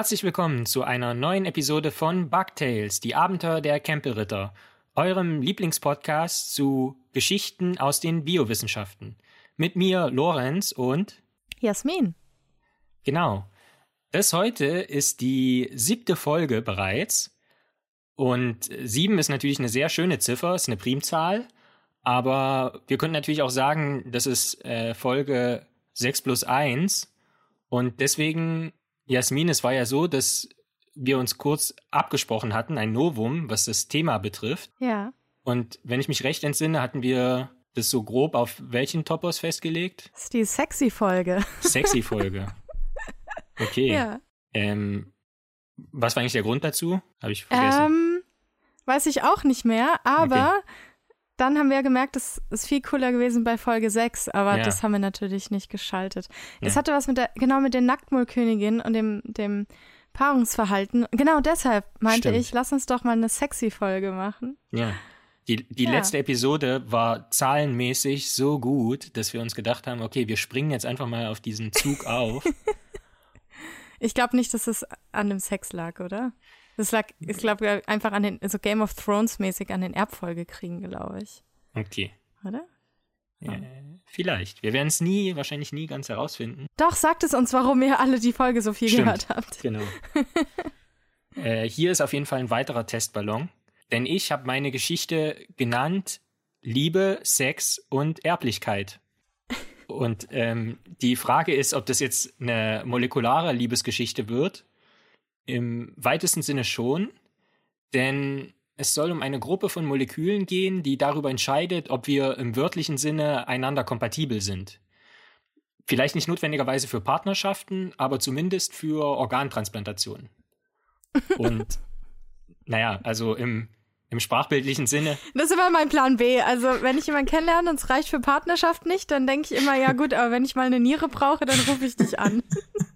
Herzlich willkommen zu einer neuen Episode von Bugtails, die Abenteuer der Campelritter, eurem Lieblingspodcast zu Geschichten aus den Biowissenschaften. Mit mir Lorenz und Jasmin. Genau. Das heute ist die siebte Folge bereits. Und sieben ist natürlich eine sehr schöne Ziffer, ist eine Primzahl. Aber wir können natürlich auch sagen, das ist äh, Folge 6 plus 1. Und deswegen Jasmin, es war ja so, dass wir uns kurz abgesprochen hatten, ein Novum, was das Thema betrifft. Ja. Und wenn ich mich recht entsinne, hatten wir das so grob auf welchen Topos festgelegt? Das ist die Sexy-Folge. Sexy-Folge. Okay. Ja. Ähm, was war eigentlich der Grund dazu? Habe ich vergessen. Ähm, weiß ich auch nicht mehr, aber okay. Dann haben wir gemerkt, es ist viel cooler gewesen bei Folge 6, aber ja. das haben wir natürlich nicht geschaltet. Ja. Es hatte was mit der, genau mit der Nacktmullkönigin und dem, dem Paarungsverhalten. Genau deshalb meinte Stimmt. ich, lass uns doch mal eine sexy Folge machen. Ja. Die, die ja. letzte Episode war zahlenmäßig so gut, dass wir uns gedacht haben, okay, wir springen jetzt einfach mal auf diesen Zug auf. ich glaube nicht, dass es an dem Sex lag, oder? Das lag, ich glaube, einfach an den, so Game of Thrones mäßig an den Erbfolgekriegen, glaube ich. Okay. Oder? Ja, vielleicht. Wir werden es nie, wahrscheinlich nie ganz herausfinden. Doch, sagt es uns, warum ihr alle die Folge so viel Stimmt, gehört habt. Genau. äh, hier ist auf jeden Fall ein weiterer Testballon, denn ich habe meine Geschichte genannt Liebe, Sex und Erblichkeit. Und ähm, die Frage ist, ob das jetzt eine molekulare Liebesgeschichte wird. Im weitesten Sinne schon, denn es soll um eine Gruppe von Molekülen gehen, die darüber entscheidet, ob wir im wörtlichen Sinne einander kompatibel sind. Vielleicht nicht notwendigerweise für Partnerschaften, aber zumindest für Organtransplantationen. Und naja, also im, im sprachbildlichen Sinne. Das ist immer mein Plan B. Also wenn ich jemanden kennenlerne und es reicht für Partnerschaft nicht, dann denke ich immer, ja gut, aber wenn ich mal eine Niere brauche, dann rufe ich dich an.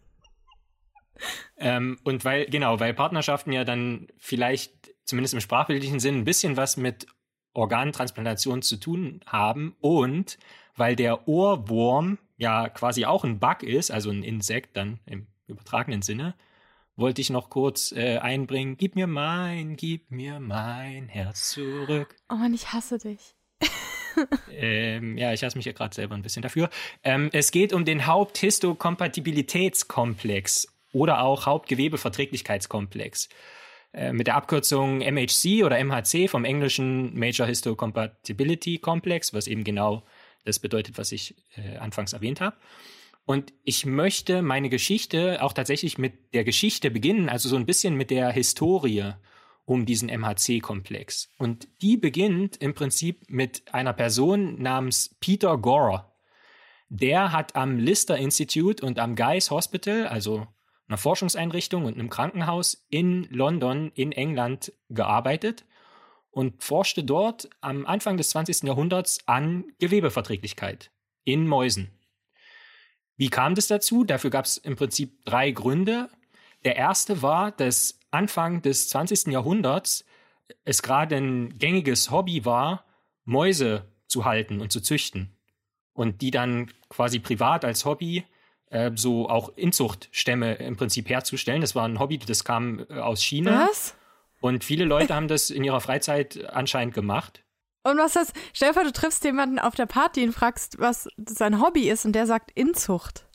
ähm, und weil, genau, weil Partnerschaften ja dann vielleicht zumindest im sprachbildlichen Sinn, ein bisschen was mit Organtransplantation zu tun haben und weil der Ohrwurm ja quasi auch ein Bug ist, also ein Insekt dann im übertragenen Sinne, wollte ich noch kurz äh, einbringen, gib mir mein, gib mir mein Herz zurück. Oh Mann, ich hasse dich. ähm, ja, ich hasse mich ja gerade selber ein bisschen dafür. Ähm, es geht um den Haupthistokompatibilitätskomplex oder auch Hauptgewebeverträglichkeitskomplex. Äh, mit der Abkürzung MHC oder MHC vom englischen Major Histocompatibility Complex, was eben genau das bedeutet, was ich äh, anfangs erwähnt habe. Und ich möchte meine Geschichte auch tatsächlich mit der Geschichte beginnen, also so ein bisschen mit der Historie um diesen MHC-Komplex. Und die beginnt im Prinzip mit einer Person namens Peter Gore. Der hat am Lister Institute und am Guy's Hospital, also einer Forschungseinrichtung und einem Krankenhaus in London in England gearbeitet und forschte dort am Anfang des 20. Jahrhunderts an Gewebeverträglichkeit in Mäusen. Wie kam das dazu? Dafür gab es im Prinzip drei Gründe. Der erste war, dass Anfang des 20. Jahrhunderts es gerade ein gängiges Hobby war, Mäuse zu halten und zu züchten. Und die dann quasi privat als Hobby äh, so auch Inzuchtstämme im Prinzip herzustellen. Das war ein Hobby, das kam äh, aus China. Was? Und viele Leute haben das in ihrer Freizeit anscheinend gemacht. Und was das? Stell dir vor, du triffst jemanden auf der Party und fragst, was sein Hobby ist, und der sagt Inzucht.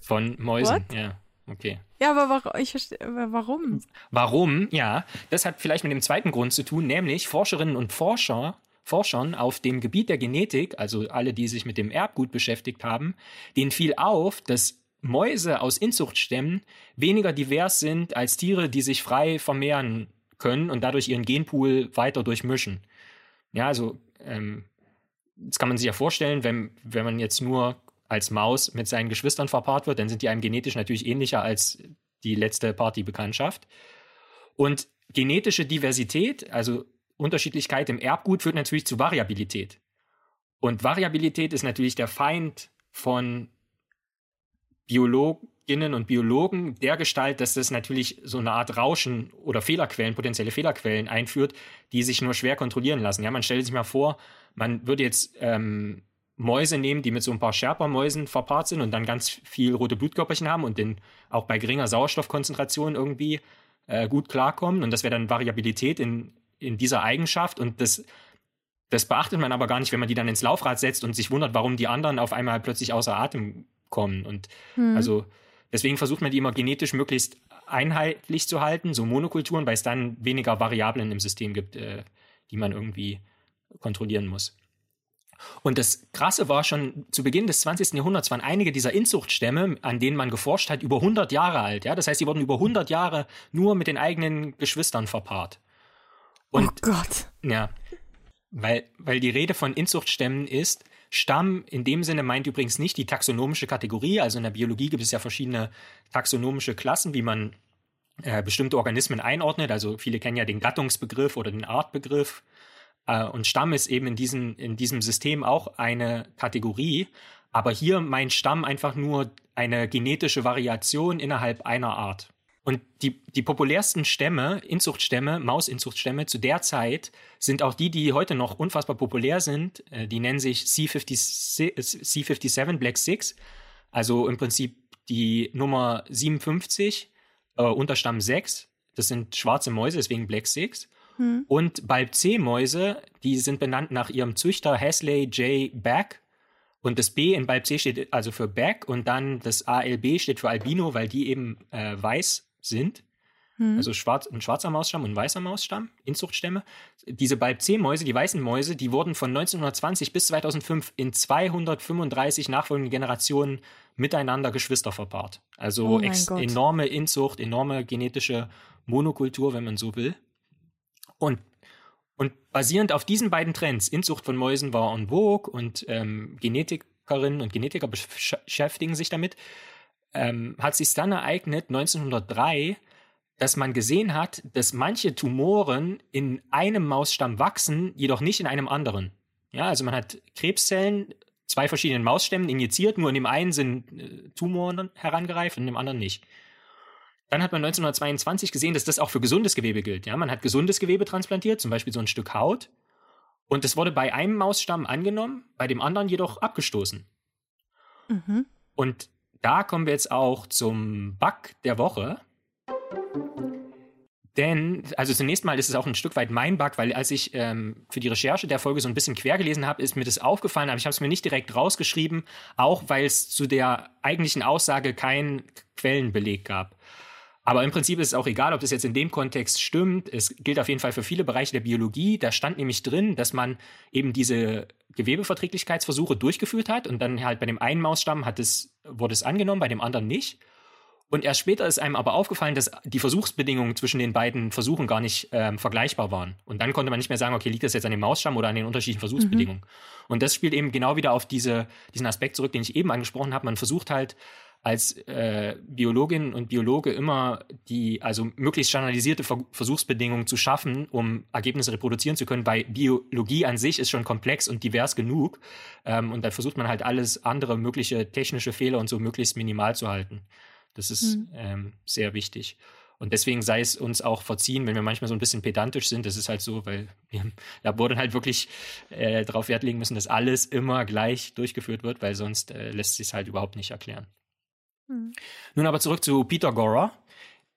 Von Mäusen, What? ja. Okay. Ja, aber warum? Ich verstehe, warum? Warum? Ja, das hat vielleicht mit dem zweiten Grund zu tun, nämlich Forscherinnen und Forscher Forschern auf dem Gebiet der Genetik, also alle, die sich mit dem Erbgut beschäftigt haben, denen fiel auf, dass Mäuse aus Inzuchtstämmen weniger divers sind als Tiere, die sich frei vermehren können und dadurch ihren Genpool weiter durchmischen. Ja, also ähm, das kann man sich ja vorstellen, wenn, wenn man jetzt nur als Maus mit seinen Geschwistern verpaart wird, dann sind die einem genetisch natürlich ähnlicher als die letzte Partybekanntschaft. Und genetische Diversität, also Unterschiedlichkeit im Erbgut führt natürlich zu Variabilität. Und Variabilität ist natürlich der Feind von Biologinnen und Biologen der Gestalt, dass das natürlich so eine Art Rauschen oder Fehlerquellen, potenzielle Fehlerquellen einführt, die sich nur schwer kontrollieren lassen. Ja, man stellt sich mal vor, man würde jetzt ähm, Mäuse nehmen, die mit so ein paar Sherpa-Mäusen verpaart sind und dann ganz viel rote Blutkörperchen haben und den auch bei geringer Sauerstoffkonzentration irgendwie äh, gut klarkommen. Und das wäre dann Variabilität in, in dieser Eigenschaft. Und das, das beachtet man aber gar nicht, wenn man die dann ins Laufrad setzt und sich wundert, warum die anderen auf einmal plötzlich außer Atem kommen. Und hm. also deswegen versucht man die immer genetisch möglichst einheitlich zu halten, so Monokulturen, weil es dann weniger Variablen im System gibt, äh, die man irgendwie kontrollieren muss. Und das Krasse war schon zu Beginn des 20. Jahrhunderts waren einige dieser Inzuchtstämme, an denen man geforscht hat, über 100 Jahre alt. Ja? Das heißt, sie wurden über 100 Jahre nur mit den eigenen Geschwistern verpaart. Und, oh Gott. Ja, weil, weil die Rede von Inzuchtstämmen ist, Stamm in dem Sinne meint übrigens nicht die taxonomische Kategorie. Also in der Biologie gibt es ja verschiedene taxonomische Klassen, wie man äh, bestimmte Organismen einordnet. Also viele kennen ja den Gattungsbegriff oder den Artbegriff. Äh, und Stamm ist eben in, diesen, in diesem System auch eine Kategorie. Aber hier meint Stamm einfach nur eine genetische Variation innerhalb einer Art. Und die, die populärsten Stämme, Inzuchtstämme, Mausinzuchtstämme zu der Zeit sind auch die, die heute noch unfassbar populär sind. Äh, die nennen sich C57, C57 Black Six, also im Prinzip die Nummer 57, äh, Unterstamm 6. Das sind schwarze Mäuse, deswegen Black Six. Hm. Und Balb C-Mäuse, die sind benannt nach ihrem Züchter Hasley J. Back. Und das B in Balb C steht also für Back und dann das ALB steht für Albino, weil die eben äh, weiß sind. Hm. Also schwarz, ein schwarzer Mausstamm und ein weißer Mausstamm, Inzuchtstämme. Diese Balb C-Mäuse, die weißen Mäuse, die wurden von 1920 bis 2005 in 235 nachfolgenden Generationen miteinander Geschwister verpaart. Also oh enorme Inzucht, enorme genetische Monokultur, wenn man so will. Und, und basierend auf diesen beiden Trends, Inzucht von Mäusen war en vogue und ähm, Genetikerinnen und Genetiker beschäftigen sich damit, ähm, hat sich dann ereignet, 1903, dass man gesehen hat, dass manche Tumoren in einem Mausstamm wachsen, jedoch nicht in einem anderen. Ja, also man hat Krebszellen, zwei verschiedenen Mausstämmen injiziert, nur in dem einen sind äh, Tumoren herangereift und in dem anderen nicht. Dann hat man 1922 gesehen, dass das auch für gesundes Gewebe gilt. Ja, man hat gesundes Gewebe transplantiert, zum Beispiel so ein Stück Haut. Und das wurde bei einem Mausstamm angenommen, bei dem anderen jedoch abgestoßen. Mhm. Und da kommen wir jetzt auch zum Bug der Woche. Denn, also zunächst mal ist es auch ein Stück weit mein Bug, weil als ich ähm, für die Recherche der Folge so ein bisschen quer gelesen habe, ist mir das aufgefallen, aber ich habe es mir nicht direkt rausgeschrieben, auch weil es zu der eigentlichen Aussage keinen Quellenbeleg gab. Aber im Prinzip ist es auch egal, ob das jetzt in dem Kontext stimmt. Es gilt auf jeden Fall für viele Bereiche der Biologie. Da stand nämlich drin, dass man eben diese Gewebeverträglichkeitsversuche durchgeführt hat und dann halt bei dem einen Mausstamm hat es, wurde es angenommen, bei dem anderen nicht. Und erst später ist einem aber aufgefallen, dass die Versuchsbedingungen zwischen den beiden Versuchen gar nicht ähm, vergleichbar waren. Und dann konnte man nicht mehr sagen, okay, liegt das jetzt an dem Mausstamm oder an den unterschiedlichen Versuchsbedingungen. Mhm. Und das spielt eben genau wieder auf diese, diesen Aspekt zurück, den ich eben angesprochen habe. Man versucht halt als äh, Biologin und Biologe immer die, also möglichst standardisierte Ver Versuchsbedingungen zu schaffen, um Ergebnisse reproduzieren zu können, weil Biologie an sich ist schon komplex und divers genug. Ähm, und da versucht man halt alles andere mögliche technische Fehler und so möglichst minimal zu halten. Das ist mhm. ähm, sehr wichtig. Und deswegen sei es uns auch verziehen, wenn wir manchmal so ein bisschen pedantisch sind. Das ist halt so, weil wir da wurde halt wirklich äh, darauf Wert legen müssen, dass alles immer gleich durchgeführt wird, weil sonst äh, lässt sich es halt überhaupt nicht erklären. Hm. Nun aber zurück zu Peter Gorer.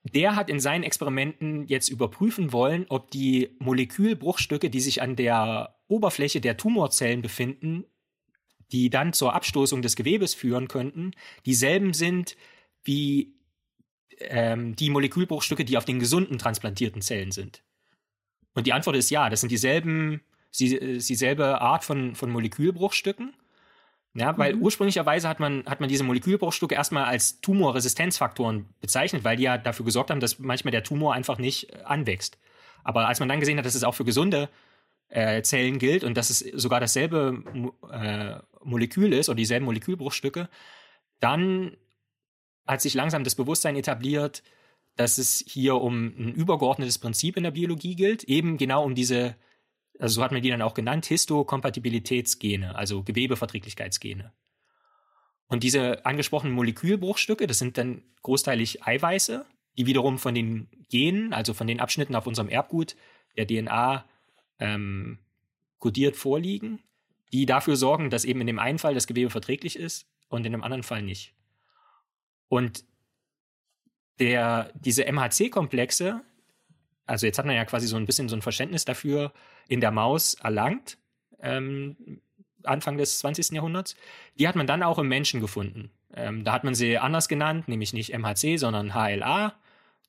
Der hat in seinen Experimenten jetzt überprüfen wollen, ob die Molekülbruchstücke, die sich an der Oberfläche der Tumorzellen befinden, die dann zur Abstoßung des Gewebes führen könnten, dieselben sind wie ähm, die Molekülbruchstücke, die auf den gesunden transplantierten Zellen sind. Und die Antwort ist ja, das sind dieselben, dieselbe Art von, von Molekülbruchstücken. Ja, weil mhm. ursprünglicherweise hat man, hat man diese Molekülbruchstücke erstmal als Tumorresistenzfaktoren bezeichnet, weil die ja dafür gesorgt haben, dass manchmal der Tumor einfach nicht äh, anwächst. Aber als man dann gesehen hat, dass es auch für gesunde äh, Zellen gilt und dass es sogar dasselbe äh, Molekül ist oder dieselben Molekülbruchstücke, dann hat sich langsam das Bewusstsein etabliert, dass es hier um ein übergeordnetes Prinzip in der Biologie gilt, eben genau um diese also so hat man die dann auch genannt, Histokompatibilitätsgene, also Gewebeverträglichkeitsgene. Und diese angesprochenen Molekülbruchstücke, das sind dann großteilig Eiweiße, die wiederum von den Genen, also von den Abschnitten auf unserem Erbgut der DNA ähm, kodiert vorliegen. die dafür sorgen, dass eben in dem einen Fall das Gewebe verträglich ist und in dem anderen Fall nicht. Und der, diese MHC-Komplexe, also jetzt hat man ja quasi so ein bisschen so ein Verständnis dafür in der Maus erlangt, ähm, Anfang des 20. Jahrhunderts, die hat man dann auch im Menschen gefunden. Ähm, da hat man sie anders genannt, nämlich nicht MHC, sondern HLA.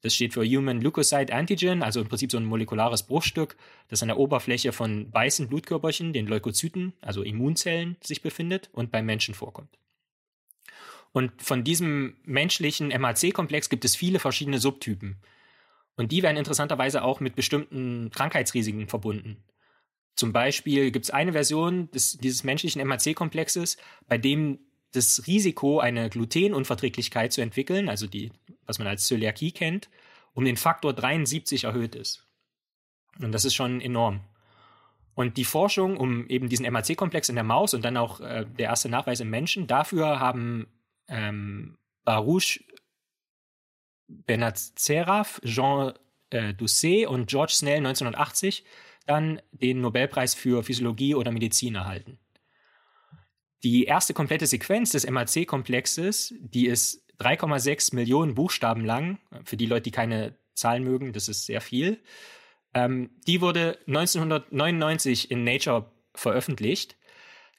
Das steht für Human Leukocyte Antigen, also im Prinzip so ein molekulares Bruchstück, das an der Oberfläche von weißen Blutkörperchen, den Leukozyten, also Immunzellen, sich befindet und beim Menschen vorkommt. Und von diesem menschlichen MHC-Komplex gibt es viele verschiedene Subtypen. Und die werden interessanterweise auch mit bestimmten Krankheitsrisiken verbunden. Zum Beispiel gibt es eine Version des, dieses menschlichen MHC-Komplexes, bei dem das Risiko, eine Glutenunverträglichkeit zu entwickeln, also die, was man als Zöliakie kennt, um den Faktor 73 erhöht ist. Und das ist schon enorm. Und die Forschung um eben diesen MHC-Komplex in der Maus und dann auch äh, der erste Nachweis im Menschen, dafür haben ähm, Baruch Benacerraf, Jean äh, Doucet und George Snell 1980 dann den Nobelpreis für Physiologie oder Medizin erhalten. Die erste komplette Sequenz des MAC-Komplexes, die ist 3,6 Millionen Buchstaben lang. Für die Leute, die keine Zahlen mögen, das ist sehr viel. Ähm, die wurde 1999 in Nature veröffentlicht.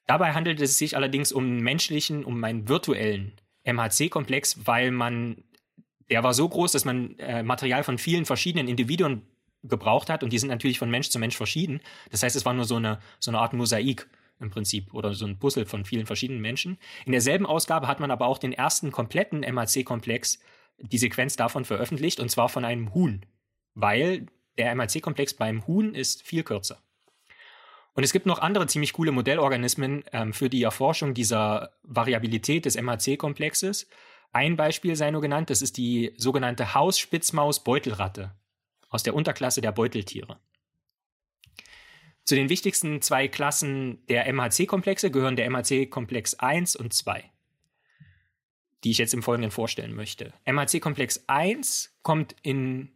Dabei handelt es sich allerdings um einen menschlichen, um einen virtuellen MHC-Komplex, weil man, der war so groß, dass man äh, Material von vielen verschiedenen Individuen gebraucht hat und die sind natürlich von Mensch zu Mensch verschieden. Das heißt, es war nur so eine, so eine Art Mosaik im Prinzip oder so ein Puzzle von vielen verschiedenen Menschen. In derselben Ausgabe hat man aber auch den ersten kompletten MHC-Komplex, die Sequenz davon veröffentlicht und zwar von einem Huhn, weil der MHC-Komplex beim Huhn ist viel kürzer. Und es gibt noch andere ziemlich coole Modellorganismen ähm, für die Erforschung dieser Variabilität des MHC-Komplexes. Ein Beispiel sei nur genannt, das ist die sogenannte Hausspitzmaus-Beutelratte aus der Unterklasse der Beuteltiere. Zu den wichtigsten zwei Klassen der MHC-Komplexe gehören der MHC-Komplex 1 und 2, die ich jetzt im Folgenden vorstellen möchte. MHC-Komplex 1 kommt in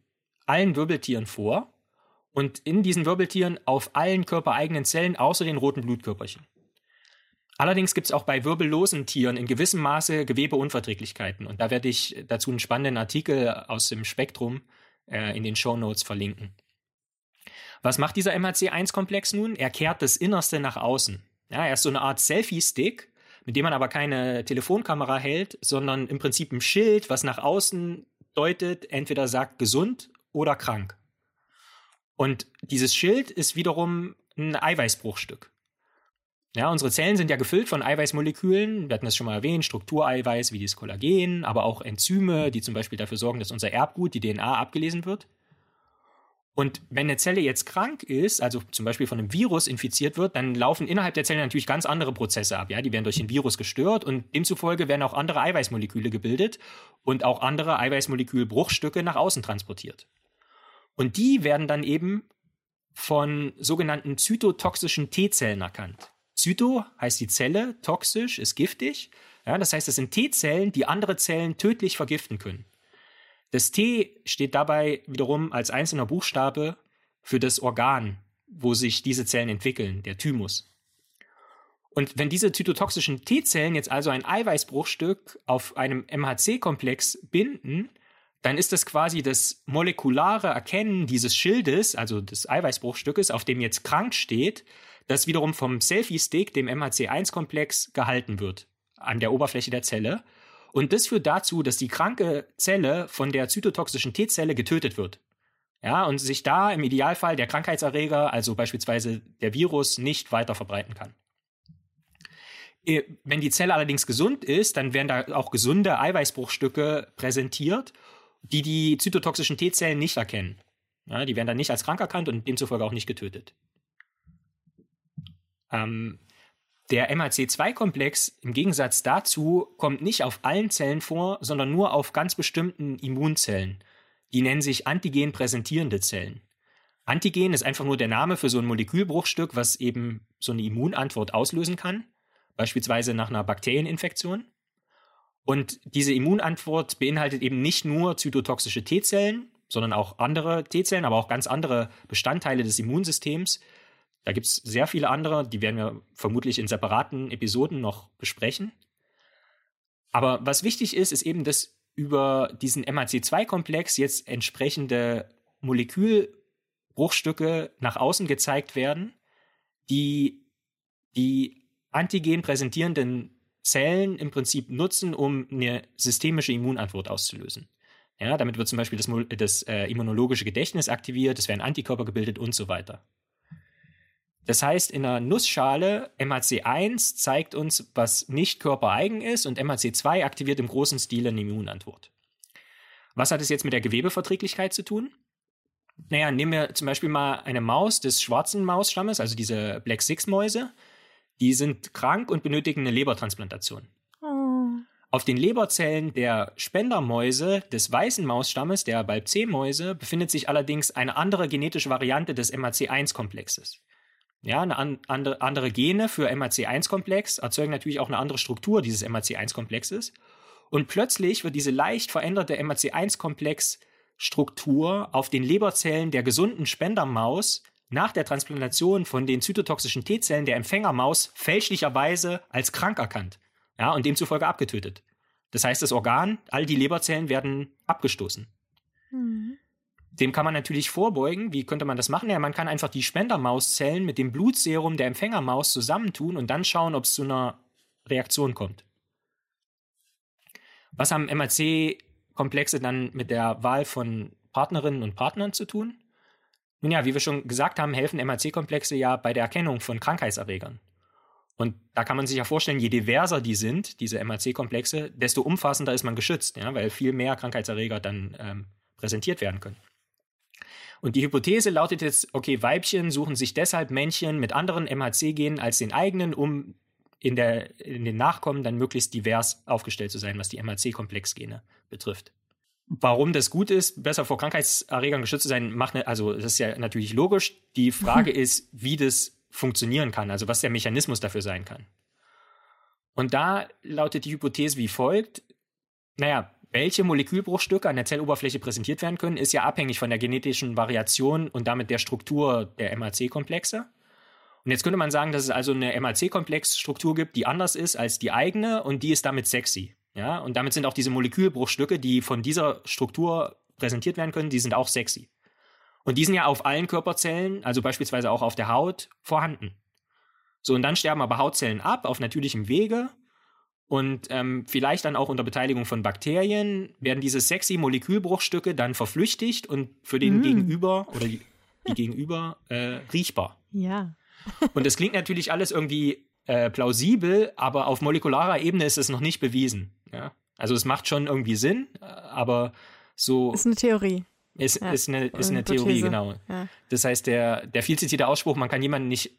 allen Wirbeltieren vor und in diesen Wirbeltieren auf allen körpereigenen Zellen außer den roten Blutkörperchen. Allerdings gibt es auch bei wirbellosen Tieren in gewissem Maße Gewebeunverträglichkeiten. Und da werde ich dazu einen spannenden Artikel aus dem Spektrum äh, in den Show Notes verlinken. Was macht dieser MHC1-Komplex nun? Er kehrt das Innerste nach außen. Ja, er ist so eine Art Selfie-Stick, mit dem man aber keine Telefonkamera hält, sondern im Prinzip ein Schild, was nach außen deutet, entweder sagt gesund oder krank. Und dieses Schild ist wiederum ein Eiweißbruchstück. Ja, unsere Zellen sind ja gefüllt von Eiweißmolekülen. Wir hatten das schon mal erwähnt, Struktureiweiß wie dieses Kollagen, aber auch Enzyme, die zum Beispiel dafür sorgen, dass unser Erbgut, die DNA, abgelesen wird. Und wenn eine Zelle jetzt krank ist, also zum Beispiel von einem Virus infiziert wird, dann laufen innerhalb der Zelle natürlich ganz andere Prozesse ab. Ja, die werden durch den Virus gestört und demzufolge werden auch andere Eiweißmoleküle gebildet und auch andere Eiweißmolekülbruchstücke nach außen transportiert. Und die werden dann eben von sogenannten zytotoxischen T-Zellen erkannt. Zyto heißt die Zelle, toxisch ist giftig. Ja, das heißt, es sind T-Zellen, die andere Zellen tödlich vergiften können. Das T steht dabei wiederum als einzelner Buchstabe für das Organ, wo sich diese Zellen entwickeln, der Thymus. Und wenn diese zytotoxischen T-Zellen jetzt also ein Eiweißbruchstück auf einem MHC-Komplex binden, dann ist das quasi das molekulare Erkennen dieses Schildes, also des Eiweißbruchstückes, auf dem jetzt krank steht, das wiederum vom Selfie-Stick, dem MHC1-Komplex, gehalten wird an der Oberfläche der Zelle. Und das führt dazu, dass die kranke Zelle von der zytotoxischen T-Zelle getötet wird. Ja, und sich da im Idealfall der Krankheitserreger, also beispielsweise der Virus, nicht weiter verbreiten kann. Äh, wenn die Zelle allerdings gesund ist, dann werden da auch gesunde Eiweißbruchstücke präsentiert, die die zytotoxischen T-Zellen nicht erkennen. Ja, die werden dann nicht als krank erkannt und demzufolge auch nicht getötet. Ähm, der MHC2-Komplex im Gegensatz dazu kommt nicht auf allen Zellen vor, sondern nur auf ganz bestimmten Immunzellen. Die nennen sich Antigen präsentierende Zellen. Antigen ist einfach nur der Name für so ein Molekülbruchstück, was eben so eine Immunantwort auslösen kann, beispielsweise nach einer Bakterieninfektion. Und diese Immunantwort beinhaltet eben nicht nur zytotoxische T-Zellen, sondern auch andere T-Zellen, aber auch ganz andere Bestandteile des Immunsystems, Da gibt es sehr viele andere, die werden wir vermutlich in separaten Episoden noch besprechen. Aber was wichtig ist, ist eben, dass über diesen MHC2-Komplex jetzt entsprechende Molekülbruchstücke nach außen gezeigt werden, die die Antigen präsentierenden Zellen im Prinzip nutzen, um eine systemische Immunantwort auszulösen. Ja, damit wird zum Beispiel das, das äh, immunologische Gedächtnis aktiviert, es werden Antikörper gebildet und so weiter. Das heißt, in einer Nussschale MHC1 zeigt uns, was nicht körpereigen ist und MHC2 aktiviert im großen Stil eine Immunantwort. Was hat es jetzt mit der Gewebeverträglichkeit zu tun? Naja, nehmen wir zum Beispiel mal eine Maus des schwarzen Mausstammes, also diese Black Six Mäuse. Die sind krank und benötigen eine Lebertransplantation. Oh. Auf den Leberzellen der Spendermäuse des weißen Mausstammes, der Balb C-Mäuse, befindet sich allerdings eine andere genetische Variante des MAC1-Komplexes. Ja, eine an, andere, Gene für MAC1-Komplex erzeugen natürlich auch eine andere Struktur dieses MAC1-Komplexes. Und plötzlich wird diese leicht veränderte MAC1-Komplex-Struktur auf den Leberzellen der gesunden Spendermaus nach der Transplantation von den zytotoxischen T-Zellen der Empfängermaus fälschlicherweise als krank erkannt. Ja, und demzufolge abgetötet. Das heißt, das Organ, all die Leberzellen werden abgestoßen. Mhm. Dem kann man natürlich vorbeugen. Wie könnte man das machen? Ja, man kann einfach die Spendermauszellen mit dem Blutserum der Empfängermaus zusammentun und dann schauen, ob es zu einer Reaktion kommt. Was haben MAC-Komplexe dann mit der Wahl von Partnerinnen und Partnern zu tun? Nun ja, wie wir schon gesagt haben, helfen MAC-Komplexe ja bei der Erkennung von Krankheitserregern. Und da kann man sich ja vorstellen, je diverser die sind, diese MAC-Komplexe, desto umfassender ist man geschützt, ja, weil viel mehr Krankheitserreger dann ähm, präsentiert werden können. Und die Hypothese lautet jetzt, okay, Weibchen suchen sich deshalb Männchen mit anderen MHC-Genen als den eigenen, um in, der, in den Nachkommen dann möglichst divers aufgestellt zu sein, was die MHC-Komplexgene betrifft. Warum das gut ist, besser vor Krankheitserregern geschützt zu sein, macht ne, also das ist ja natürlich logisch. Die Frage ist, wie das funktionieren kann, also was der Mechanismus dafür sein kann. Und da lautet die Hypothese wie folgt: Naja, welche Molekülbruchstücke an der Zelloberfläche präsentiert werden können, ist ja abhängig von der genetischen Variation und damit der Struktur der MHC-Komplexe. Und jetzt könnte man sagen, dass es also eine MHC-Komplexstruktur gibt, die anders ist als die eigene und die ist damit sexy. Ja, und damit sind auch diese Molekülbruchstücke, die von dieser Struktur präsentiert werden können, die sind auch sexy. Und die sind ja auf allen Körperzellen, also beispielsweise auch auf der Haut, vorhanden. So, und dann sterben aber Hautzellen ab auf natürlichem Wege. Und ähm, vielleicht dann auch unter Beteiligung von Bakterien werden diese sexy Molekülbruchstücke dann verflüchtigt und für den mm. Gegenüber oder die, die Gegenüber äh, riechbar. Ja. Und es klingt natürlich alles irgendwie äh, plausibel, aber auf molekularer Ebene ist es noch nicht bewiesen. Ja? Also es macht schon irgendwie Sinn, äh, aber so. Ist eine Theorie. Ist, ja. ist eine, ist eine Theorie, genau. Ja. Das heißt, der, der viel zitierte Ausspruch, man kann jemanden nicht,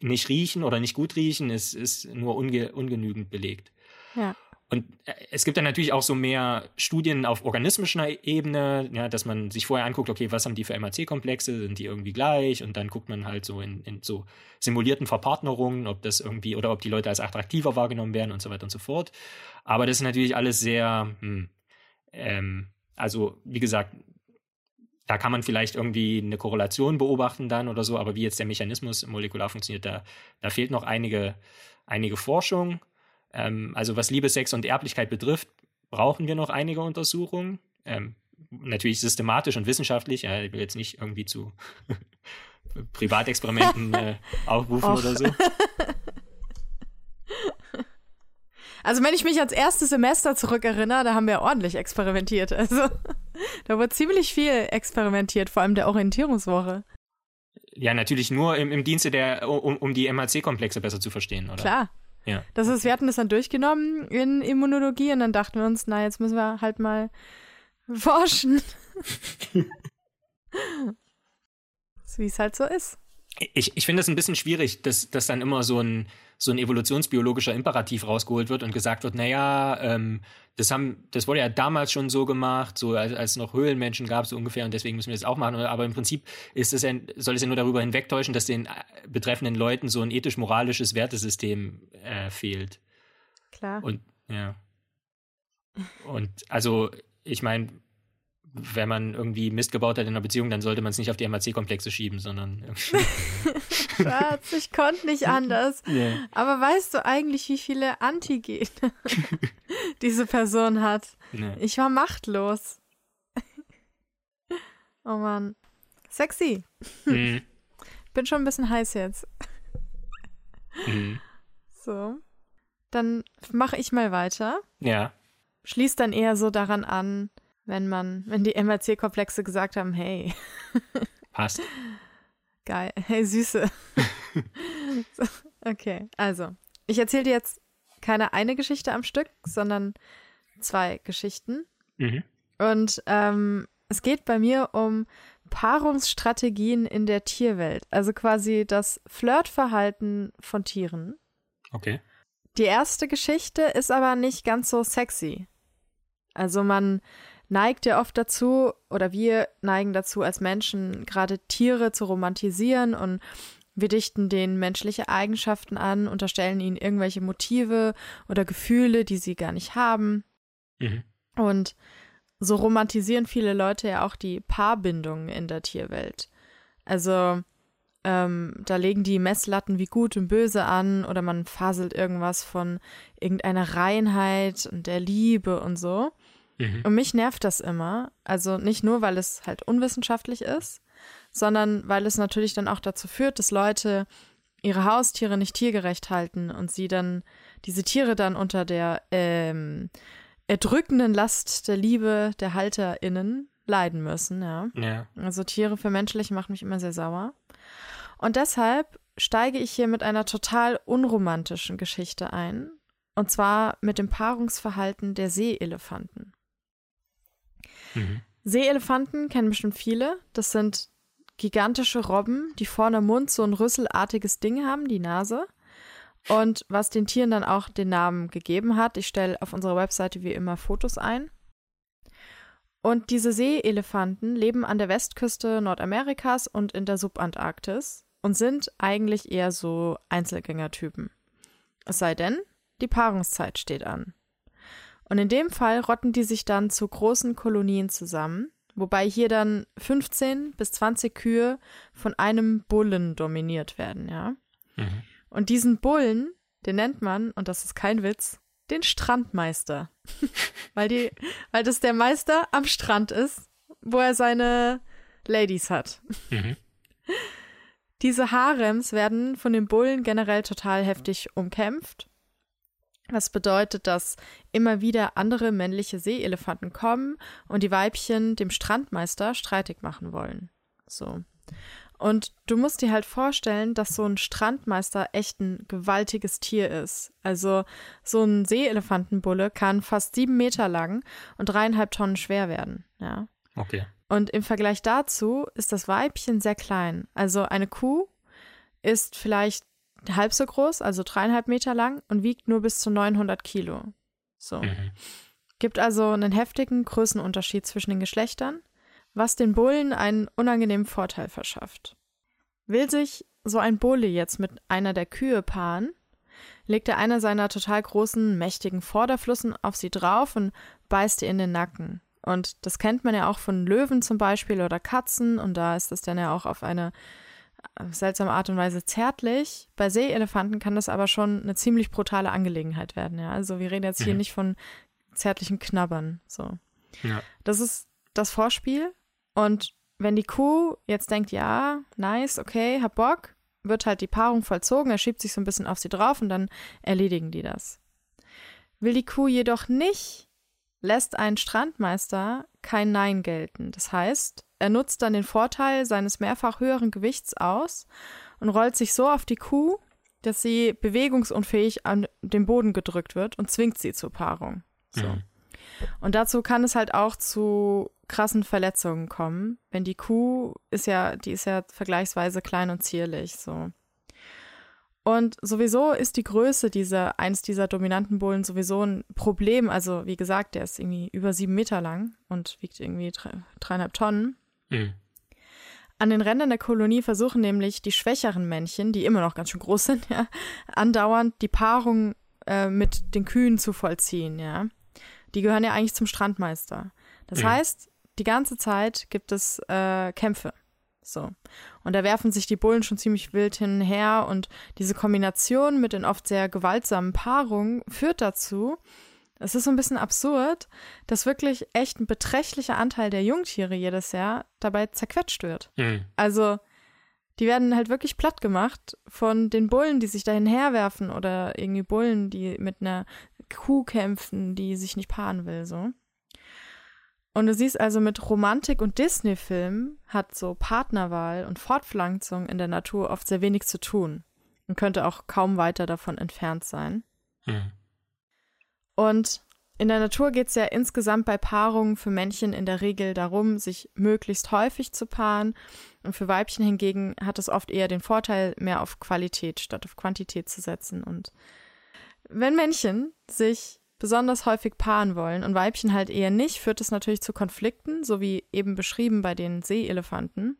nicht riechen oder nicht gut riechen, ist, ist nur unge, ungenügend belegt. Ja. Und äh, es gibt dann natürlich auch so mehr Studien auf organismischer Ebene, ja, dass man sich vorher anguckt, okay, was haben die für MAC-Komplexe, sind die irgendwie gleich? Und dann guckt man halt so in, in so simulierten Verpartnerungen, ob das irgendwie oder ob die Leute als attraktiver wahrgenommen werden und so weiter und so fort. Aber das ist natürlich alles sehr, hm, ähm, also wie gesagt, da kann man vielleicht irgendwie eine Korrelation beobachten dann oder so, aber wie jetzt der Mechanismus molekular funktioniert, da, da fehlt noch einige, einige Forschung. Ähm, also was Liebe, Sex und Erblichkeit betrifft, brauchen wir noch einige Untersuchungen. Ähm, natürlich systematisch und wissenschaftlich. Ja, ich will jetzt nicht irgendwie zu Privatexperimenten äh, aufrufen Och. oder so. Also wenn ich mich ans erste Semester zurückerinnere, da haben wir ordentlich experimentiert. Also da wurde ziemlich viel experimentiert, vor allem der Orientierungswoche. Ja, natürlich nur im, im Dienste der, um, um die MHC-Komplexe besser zu verstehen, oder? Klar. Ja. Das ist, wir hatten das dann durchgenommen in Immunologie und dann dachten wir uns, na, jetzt müssen wir halt mal forschen. Wie es halt so ist. Ich, ich finde es ein bisschen schwierig, dass, dass dann immer so ein, so ein evolutionsbiologischer Imperativ rausgeholt wird und gesagt wird, naja, ähm, das haben, das wurde ja damals schon so gemacht, so als, als noch Höhlenmenschen gab, so ungefähr, und deswegen müssen wir das auch machen. Aber im Prinzip ist es ja, soll es ja nur darüber hinwegtäuschen, dass den äh, betreffenden Leuten so ein ethisch-moralisches Wertesystem äh, fehlt. Klar. Und ja. Und also, ich meine, wenn man irgendwie Mist gebaut hat in einer Beziehung, dann sollte man es nicht auf die MAC-Komplexe schieben, sondern. Schatz, ich konnte nicht anders. Yeah. Aber weißt du eigentlich, wie viele Antigene diese Person hat? Nee. Ich war machtlos. oh Mann. Sexy. Mhm. Bin schon ein bisschen heiß jetzt. Mhm. So. Dann mache ich mal weiter. Ja. Schließt dann eher so daran an, wenn man, wenn die MRC-Komplexe gesagt haben, hey. Passt. Geil. Hey, Süße. so, okay, also. Ich erzähle dir jetzt keine eine Geschichte am Stück, sondern zwei Geschichten. Mhm. Und ähm, es geht bei mir um Paarungsstrategien in der Tierwelt. Also quasi das Flirtverhalten von Tieren. Okay. Die erste Geschichte ist aber nicht ganz so sexy. Also man neigt ja oft dazu, oder wir neigen dazu als Menschen, gerade Tiere zu romantisieren und wir dichten denen menschliche Eigenschaften an, unterstellen ihnen irgendwelche Motive oder Gefühle, die sie gar nicht haben. Mhm. Und so romantisieren viele Leute ja auch die Paarbindungen in der Tierwelt. Also ähm, da legen die Messlatten wie gut und böse an oder man faselt irgendwas von irgendeiner Reinheit und der Liebe und so. Mhm. Und mich nervt das immer. Also nicht nur, weil es halt unwissenschaftlich ist, sondern weil es natürlich dann auch dazu führt, dass Leute ihre Haustiere nicht tiergerecht halten und sie dann, diese Tiere dann unter der ähm, erdrückenden Last der Liebe der HalterInnen leiden müssen, ja. ja. Also Tiere für menschlich macht mich immer sehr sauer. Und deshalb steige ich hier mit einer total unromantischen Geschichte ein. Und zwar mit dem Paarungsverhalten der Seeelefanten. Mhm. Seeelefanten kennen bestimmt viele. Das sind gigantische Robben, die vorne im Mund so ein rüsselartiges Ding haben, die Nase. Und was den Tieren dann auch den Namen gegeben hat, ich stelle auf unserer Webseite wie immer Fotos ein. Und diese Seeelefanten leben an der Westküste Nordamerikas und in der Subantarktis und sind eigentlich eher so Einzelgängertypen. Es sei denn, die Paarungszeit steht an. Und in dem Fall rotten die sich dann zu großen Kolonien zusammen, wobei hier dann 15 bis 20 Kühe von einem Bullen dominiert werden, ja. Mhm. Und diesen Bullen, den nennt man, und das ist kein Witz, den Strandmeister. weil, die, weil das der Meister am Strand ist, wo er seine Ladies hat. Mhm. Diese Harems werden von den Bullen generell total heftig umkämpft was bedeutet, dass immer wieder andere männliche Seeelefanten kommen und die Weibchen dem Strandmeister streitig machen wollen. So. Und du musst dir halt vorstellen, dass so ein Strandmeister echt ein gewaltiges Tier ist. Also so ein Seeelefantenbulle kann fast sieben Meter lang und dreieinhalb Tonnen schwer werden. Ja. Okay. Und im Vergleich dazu ist das Weibchen sehr klein. Also eine Kuh ist vielleicht halb so groß, also dreieinhalb Meter lang und wiegt nur bis zu 900 Kilo. So. Mhm. Gibt also einen heftigen Größenunterschied zwischen den Geschlechtern, was den Bullen einen unangenehmen Vorteil verschafft. Will sich so ein Bulle jetzt mit einer der Kühe paaren, legt er einer seiner total großen, mächtigen Vorderflossen auf sie drauf und beißt ihr in den Nacken. Und das kennt man ja auch von Löwen zum Beispiel oder Katzen, und da ist das dann ja auch auf eine seltsame Art und Weise zärtlich. Bei Seeelefanten kann das aber schon eine ziemlich brutale Angelegenheit werden, ja. Also wir reden jetzt hier mhm. nicht von zärtlichen Knabbern, so. Ja. Das ist das Vorspiel und wenn die Kuh jetzt denkt, ja, nice, okay, hab Bock, wird halt die Paarung vollzogen, er schiebt sich so ein bisschen auf sie drauf und dann erledigen die das. Will die Kuh jedoch nicht, lässt ein Strandmeister kein Nein gelten. Das heißt, er nutzt dann den Vorteil seines mehrfach höheren Gewichts aus und rollt sich so auf die Kuh, dass sie bewegungsunfähig an den Boden gedrückt wird und zwingt sie zur Paarung. So. Mhm. Und dazu kann es halt auch zu krassen Verletzungen kommen, wenn die Kuh ist ja, die ist ja vergleichsweise klein und zierlich, so. Und sowieso ist die Größe dieser, eines dieser dominanten Bullen sowieso ein Problem. Also, wie gesagt, der ist irgendwie über sieben Meter lang und wiegt irgendwie drei, dreieinhalb Tonnen. Mhm. An den Rändern der Kolonie versuchen nämlich die schwächeren Männchen, die immer noch ganz schön groß sind, ja, andauernd die Paarung äh, mit den Kühen zu vollziehen, ja. Die gehören ja eigentlich zum Strandmeister. Das mhm. heißt, die ganze Zeit gibt es äh, Kämpfe. So. Und da werfen sich die Bullen schon ziemlich wild hin und her und diese Kombination mit den oft sehr gewaltsamen Paarungen führt dazu, es ist so ein bisschen absurd, dass wirklich echt ein beträchtlicher Anteil der Jungtiere jedes Jahr dabei zerquetscht wird. Mhm. Also die werden halt wirklich platt gemacht von den Bullen, die sich dahin herwerfen oder irgendwie Bullen, die mit einer Kuh kämpfen, die sich nicht paaren will, so. Und du siehst also mit Romantik und Disney-Filmen hat so Partnerwahl und Fortpflanzung in der Natur oft sehr wenig zu tun und könnte auch kaum weiter davon entfernt sein. Mhm. Und in der Natur geht es ja insgesamt bei Paarungen für Männchen in der Regel darum, sich möglichst häufig zu paaren. Und für Weibchen hingegen hat es oft eher den Vorteil, mehr auf Qualität statt auf Quantität zu setzen. Und wenn Männchen sich besonders häufig paaren wollen und Weibchen halt eher nicht, führt es natürlich zu Konflikten, so wie eben beschrieben bei den Seeelefanten.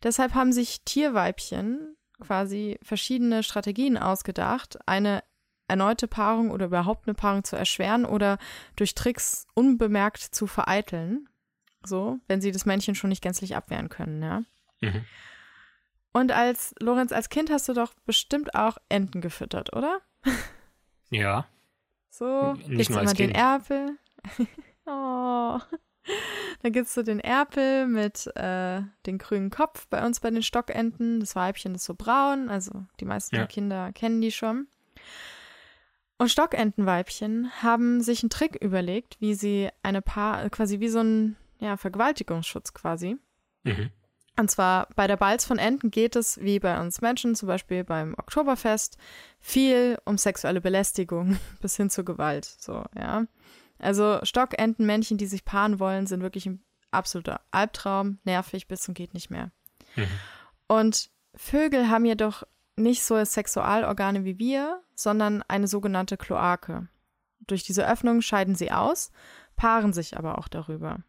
Deshalb haben sich Tierweibchen quasi verschiedene Strategien ausgedacht, eine erneute Paarung oder überhaupt eine Paarung zu erschweren oder durch Tricks unbemerkt zu vereiteln. So, wenn sie das Männchen schon nicht gänzlich abwehren können, ja. Mhm. Und als, Lorenz, als Kind hast du doch bestimmt auch Enten gefüttert, oder? Ja. So, nicht nur als kind. den Erpel. oh. Dann gibt es so den Erpel mit äh, dem grünen Kopf bei uns bei den Stockenten. Das Weibchen ist so braun, also die meisten ja. Kinder kennen die schon. Und Stockentenweibchen haben sich einen Trick überlegt, wie sie eine Paar, quasi wie so ein ja, Vergewaltigungsschutz quasi. Mhm. Und zwar bei der Balz von Enten geht es, wie bei uns Menschen, zum Beispiel beim Oktoberfest, viel um sexuelle Belästigung bis hin zur Gewalt. So, ja. Also Stockentenmännchen, die sich paaren wollen, sind wirklich ein absoluter Albtraum, nervig bis zum geht nicht mehr. Mhm. Und Vögel haben jedoch nicht so Sexualorgane wie wir, sondern eine sogenannte Kloake. Durch diese Öffnung scheiden sie aus, paaren sich aber auch darüber.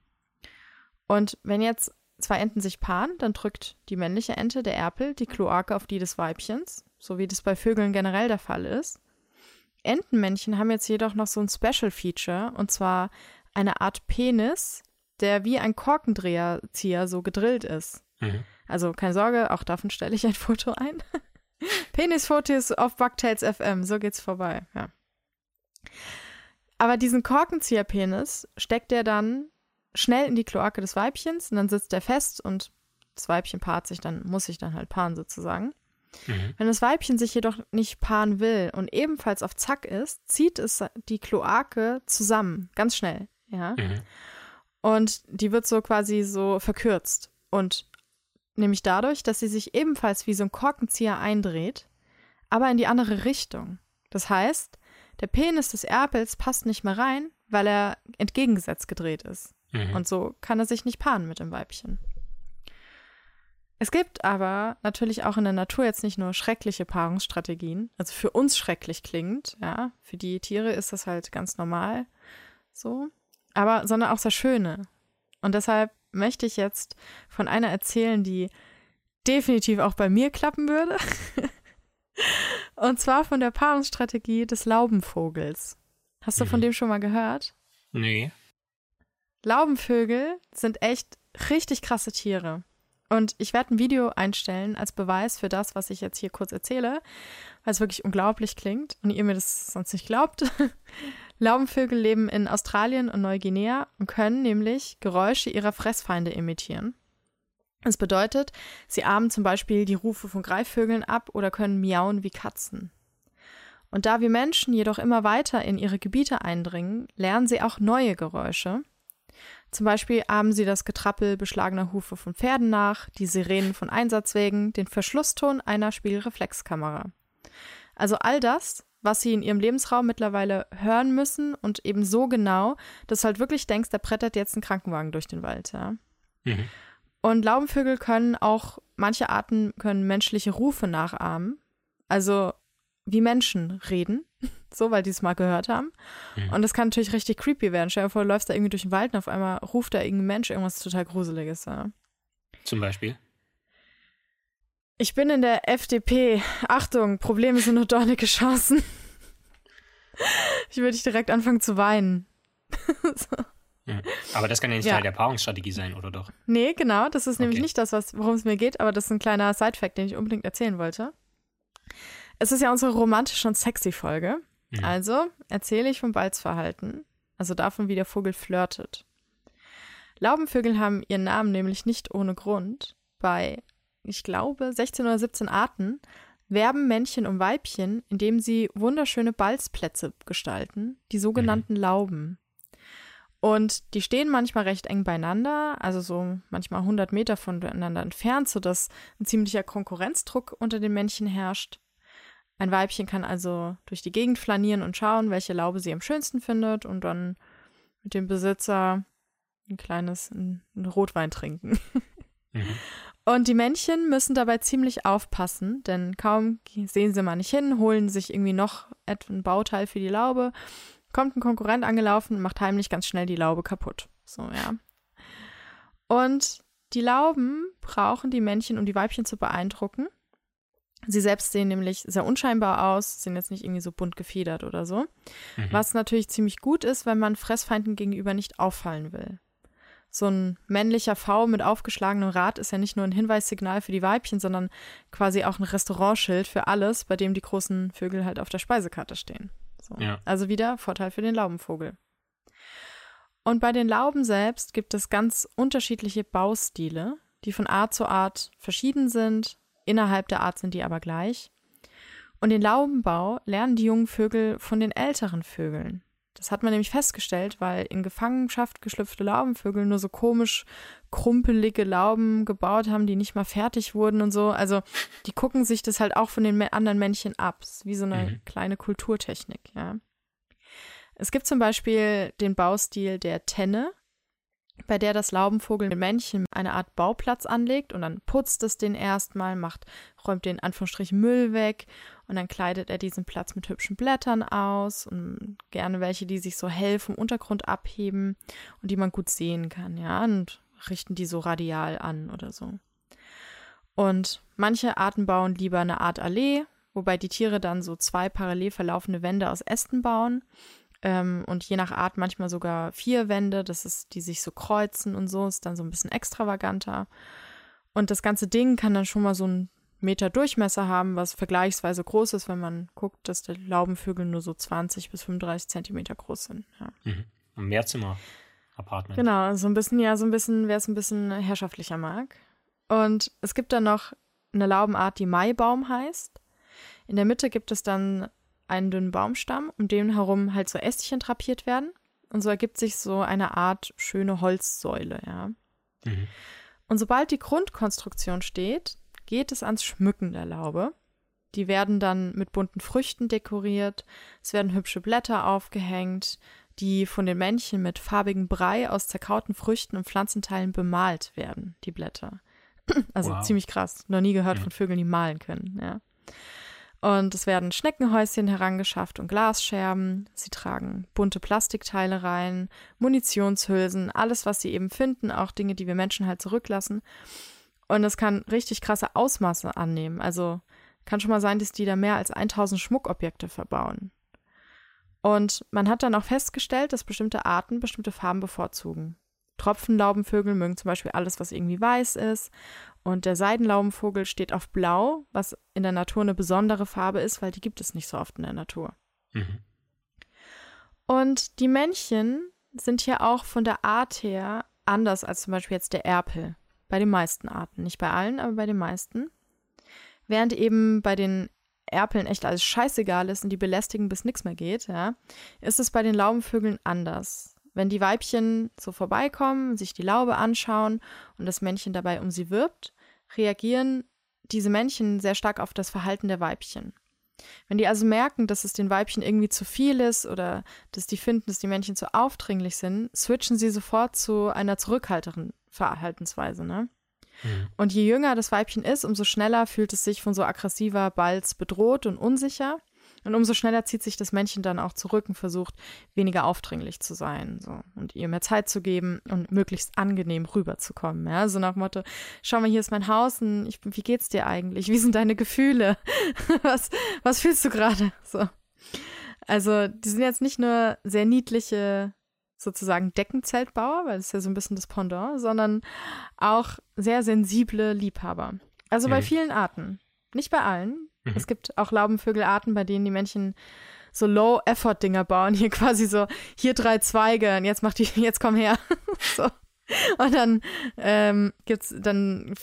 Und wenn jetzt zwei Enten sich paaren, dann drückt die männliche Ente, der Erpel, die Kloake auf die des Weibchens, so wie das bei Vögeln generell der Fall ist. Entenmännchen haben jetzt jedoch noch so ein Special Feature, und zwar eine Art Penis, der wie ein Korkendreherzieher so gedrillt ist. Mhm. Also keine Sorge, auch davon stelle ich ein Foto ein. Penisfotos auf Bugtails FM, so geht's vorbei, ja. Aber diesen Korkenzieher-Penis steckt er dann schnell in die Kloake des Weibchens und dann sitzt er fest und das Weibchen paart sich dann, muss sich dann halt paaren sozusagen. Mhm. Wenn das Weibchen sich jedoch nicht paaren will und ebenfalls auf Zack ist, zieht es die Kloake zusammen, ganz schnell, ja. Mhm. Und die wird so quasi so verkürzt. Und Nämlich dadurch, dass sie sich ebenfalls wie so ein Korkenzieher eindreht, aber in die andere Richtung. Das heißt, der Penis des Erpels passt nicht mehr rein, weil er entgegengesetzt gedreht ist. Mhm. Und so kann er sich nicht paaren mit dem Weibchen. Es gibt aber natürlich auch in der Natur jetzt nicht nur schreckliche Paarungsstrategien, also für uns schrecklich klingt, ja, für die Tiere ist das halt ganz normal so, aber sondern auch sehr schöne. Und deshalb möchte ich jetzt von einer erzählen, die definitiv auch bei mir klappen würde. Und zwar von der Paarungsstrategie des Laubenvogels. Hast du mhm. von dem schon mal gehört? Nee. Laubenvögel sind echt richtig krasse Tiere. Und ich werde ein Video einstellen als Beweis für das, was ich jetzt hier kurz erzähle, weil es wirklich unglaublich klingt und ihr mir das sonst nicht glaubt. Laubenvögel leben in Australien und Neuguinea und können nämlich Geräusche ihrer Fressfeinde imitieren. Das bedeutet, sie ahmen zum Beispiel die Rufe von Greifvögeln ab oder können miauen wie Katzen. Und da wir Menschen jedoch immer weiter in ihre Gebiete eindringen, lernen sie auch neue Geräusche. Zum Beispiel ahmen sie das Getrappel beschlagener Hufe von Pferden nach, die Sirenen von Einsatzwegen, den Verschlusston einer Spiegelreflexkamera. Also all das was sie in ihrem Lebensraum mittlerweile hören müssen und eben so genau, dass du halt wirklich denkst, da brettert jetzt ein Krankenwagen durch den Wald, ja. Mhm. Und Laubenvögel können auch, manche Arten können menschliche Rufe nachahmen. Also wie Menschen reden, so, weil die es mal gehört haben. Mhm. Und das kann natürlich richtig creepy werden. Stell dir vor, du läufst da irgendwie durch den Wald und auf einmal ruft da irgendein Mensch irgendwas total Gruseliges. Ja. Zum Beispiel? Ich bin in der FDP. Achtung, Probleme sind nur dornige Chancen. Ich würde direkt anfangen zu weinen. so. Ja. Aber das kann ja nicht ja. Teil der Paarungsstrategie sein, oder doch? Nee, genau. Das ist okay. nämlich nicht das, worum es mir geht, aber das ist ein kleiner Sidefact, den ich unbedingt erzählen wollte. Es ist ja unsere romantische und sexy Folge. Mhm. Also erzähle ich vom Balzverhalten, also davon, wie der Vogel flirtet. Laubenvögel haben ihren Namen nämlich nicht ohne Grund. Bei, ich glaube, 16 oder 17 Arten werben Männchen um Weibchen, indem sie wunderschöne Balzplätze gestalten, die sogenannten mhm. Lauben. Und die stehen manchmal recht eng beieinander, also so manchmal 100 Meter voneinander entfernt, sodass ein ziemlicher Konkurrenzdruck unter den Männchen herrscht. Ein Weibchen kann also durch die Gegend flanieren und schauen, welche Laube sie am schönsten findet und dann mit dem Besitzer ein kleines ein, ein Rotwein trinken. Mhm. Und die Männchen müssen dabei ziemlich aufpassen, denn kaum sehen sie mal nicht hin, holen sich irgendwie noch ein Bauteil für die Laube, kommt ein Konkurrent angelaufen und macht heimlich ganz schnell die Laube kaputt. So, ja. Und die Lauben brauchen die Männchen, um die Weibchen zu beeindrucken. Sie selbst sehen nämlich sehr unscheinbar aus, sind jetzt nicht irgendwie so bunt gefedert oder so. Mhm. Was natürlich ziemlich gut ist, wenn man Fressfeinden gegenüber nicht auffallen will so ein männlicher V mit aufgeschlagenem Rad ist ja nicht nur ein Hinweissignal für die Weibchen, sondern quasi auch ein Restaurantschild für alles, bei dem die großen Vögel halt auf der Speisekarte stehen. So. Ja. Also wieder Vorteil für den Laubenvogel. Und bei den Lauben selbst gibt es ganz unterschiedliche Baustile, die von Art zu Art verschieden sind. Innerhalb der Art sind die aber gleich. Und den Laubenbau lernen die jungen Vögel von den älteren Vögeln. Das hat man nämlich festgestellt, weil in Gefangenschaft geschlüpfte Laubenvögel nur so komisch krumpelige Lauben gebaut haben, die nicht mal fertig wurden und so. Also die gucken sich das halt auch von den anderen Männchen ab. wie so eine mhm. kleine Kulturtechnik, ja. Es gibt zum Beispiel den Baustil der Tenne, bei der das Laubenvogel mit Männchen eine Art Bauplatz anlegt und dann putzt es den erstmal, macht, räumt den Anführungsstrichen Müll weg und dann kleidet er diesen Platz mit hübschen Blättern aus und gerne welche, die sich so hell vom Untergrund abheben und die man gut sehen kann, ja, und richten die so radial an oder so. Und manche Arten bauen lieber eine Art Allee, wobei die Tiere dann so zwei parallel verlaufende Wände aus Ästen bauen ähm, und je nach Art manchmal sogar vier Wände, das ist, die sich so kreuzen und so, ist dann so ein bisschen extravaganter. Und das ganze Ding kann dann schon mal so ein Meter Durchmesser haben, was vergleichsweise groß ist, wenn man guckt, dass die Laubenvögel nur so 20 bis 35 Zentimeter groß sind. Ja. Mhm. Ein Mehrzimmer-Apartment. Genau, so ein bisschen, ja, so ein bisschen, wer es ein bisschen herrschaftlicher mag. Und es gibt dann noch eine Laubenart, die Maibaum heißt. In der Mitte gibt es dann einen dünnen Baumstamm, um den herum halt so Ästchen drapiert werden. Und so ergibt sich so eine Art schöne Holzsäule, ja. Mhm. Und sobald die Grundkonstruktion steht, geht es ans Schmücken der Laube. Die werden dann mit bunten Früchten dekoriert, es werden hübsche Blätter aufgehängt, die von den Männchen mit farbigem Brei aus zerkauten Früchten und Pflanzenteilen bemalt werden, die Blätter. Also wow. ziemlich krass. Noch nie gehört mhm. von Vögeln, die malen können, ja. Und es werden Schneckenhäuschen herangeschafft und Glasscherben. Sie tragen bunte Plastikteile rein, Munitionshülsen, alles, was sie eben finden, auch Dinge, die wir Menschen halt zurücklassen. Und es kann richtig krasse Ausmaße annehmen. Also kann schon mal sein, dass die da mehr als 1000 Schmuckobjekte verbauen. Und man hat dann auch festgestellt, dass bestimmte Arten bestimmte Farben bevorzugen. Tropfenlaubenvögel mögen zum Beispiel alles, was irgendwie weiß ist. Und der Seidenlaubenvogel steht auf Blau, was in der Natur eine besondere Farbe ist, weil die gibt es nicht so oft in der Natur. Mhm. Und die Männchen sind hier auch von der Art her anders als zum Beispiel jetzt der Erpel. Bei den meisten Arten. Nicht bei allen, aber bei den meisten. Während eben bei den Erpeln echt alles scheißegal ist und die belästigen bis nichts mehr geht, ja, ist es bei den Laubenvögeln anders. Wenn die Weibchen so vorbeikommen, sich die Laube anschauen und das Männchen dabei um sie wirbt, reagieren diese Männchen sehr stark auf das Verhalten der Weibchen. Wenn die also merken, dass es den Weibchen irgendwie zu viel ist oder dass die finden, dass die Männchen zu aufdringlich sind, switchen sie sofort zu einer zurückhalteren Verhaltensweise. Ne? Mhm. Und je jünger das Weibchen ist, umso schneller fühlt es sich von so aggressiver Balz bedroht und unsicher. Und umso schneller zieht sich das Männchen dann auch zurück und versucht, weniger aufdringlich zu sein so, und ihr mehr Zeit zu geben und möglichst angenehm rüberzukommen. Ja? So nach Motto, schau mal, hier ist mein Haus und ich, wie geht's dir eigentlich? Wie sind deine Gefühle? was, was fühlst du gerade? So. Also, die sind jetzt nicht nur sehr niedliche, sozusagen Deckenzeltbauer, weil es ja so ein bisschen das Pendant, sondern auch sehr sensible Liebhaber. Also bei vielen Arten. Nicht bei allen. Mhm. Es gibt auch Laubenvögelarten, bei denen die Männchen so Low-Effort-Dinger bauen. Hier quasi so, hier drei Zweige und jetzt mach die, jetzt komm her. so. Und dann ähm, gibt's, dann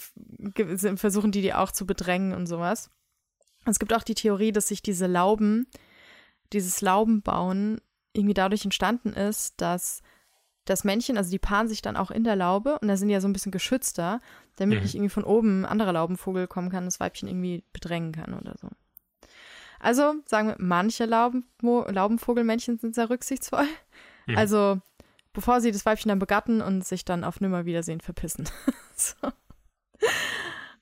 versuchen die die auch zu bedrängen und sowas. Es gibt auch die Theorie, dass sich diese Lauben, dieses Laubenbauen irgendwie dadurch entstanden ist, dass das Männchen, also die paaren sich dann auch in der Laube und da sind die ja so ein bisschen geschützter, damit mhm. nicht irgendwie von oben ein anderer Laubenvogel kommen kann, das Weibchen irgendwie bedrängen kann oder so. Also sagen wir, manche Lauben, Laubenvogelmännchen sind sehr rücksichtsvoll. Mhm. Also bevor sie das Weibchen dann begatten und sich dann auf Nimmerwiedersehen verpissen. so.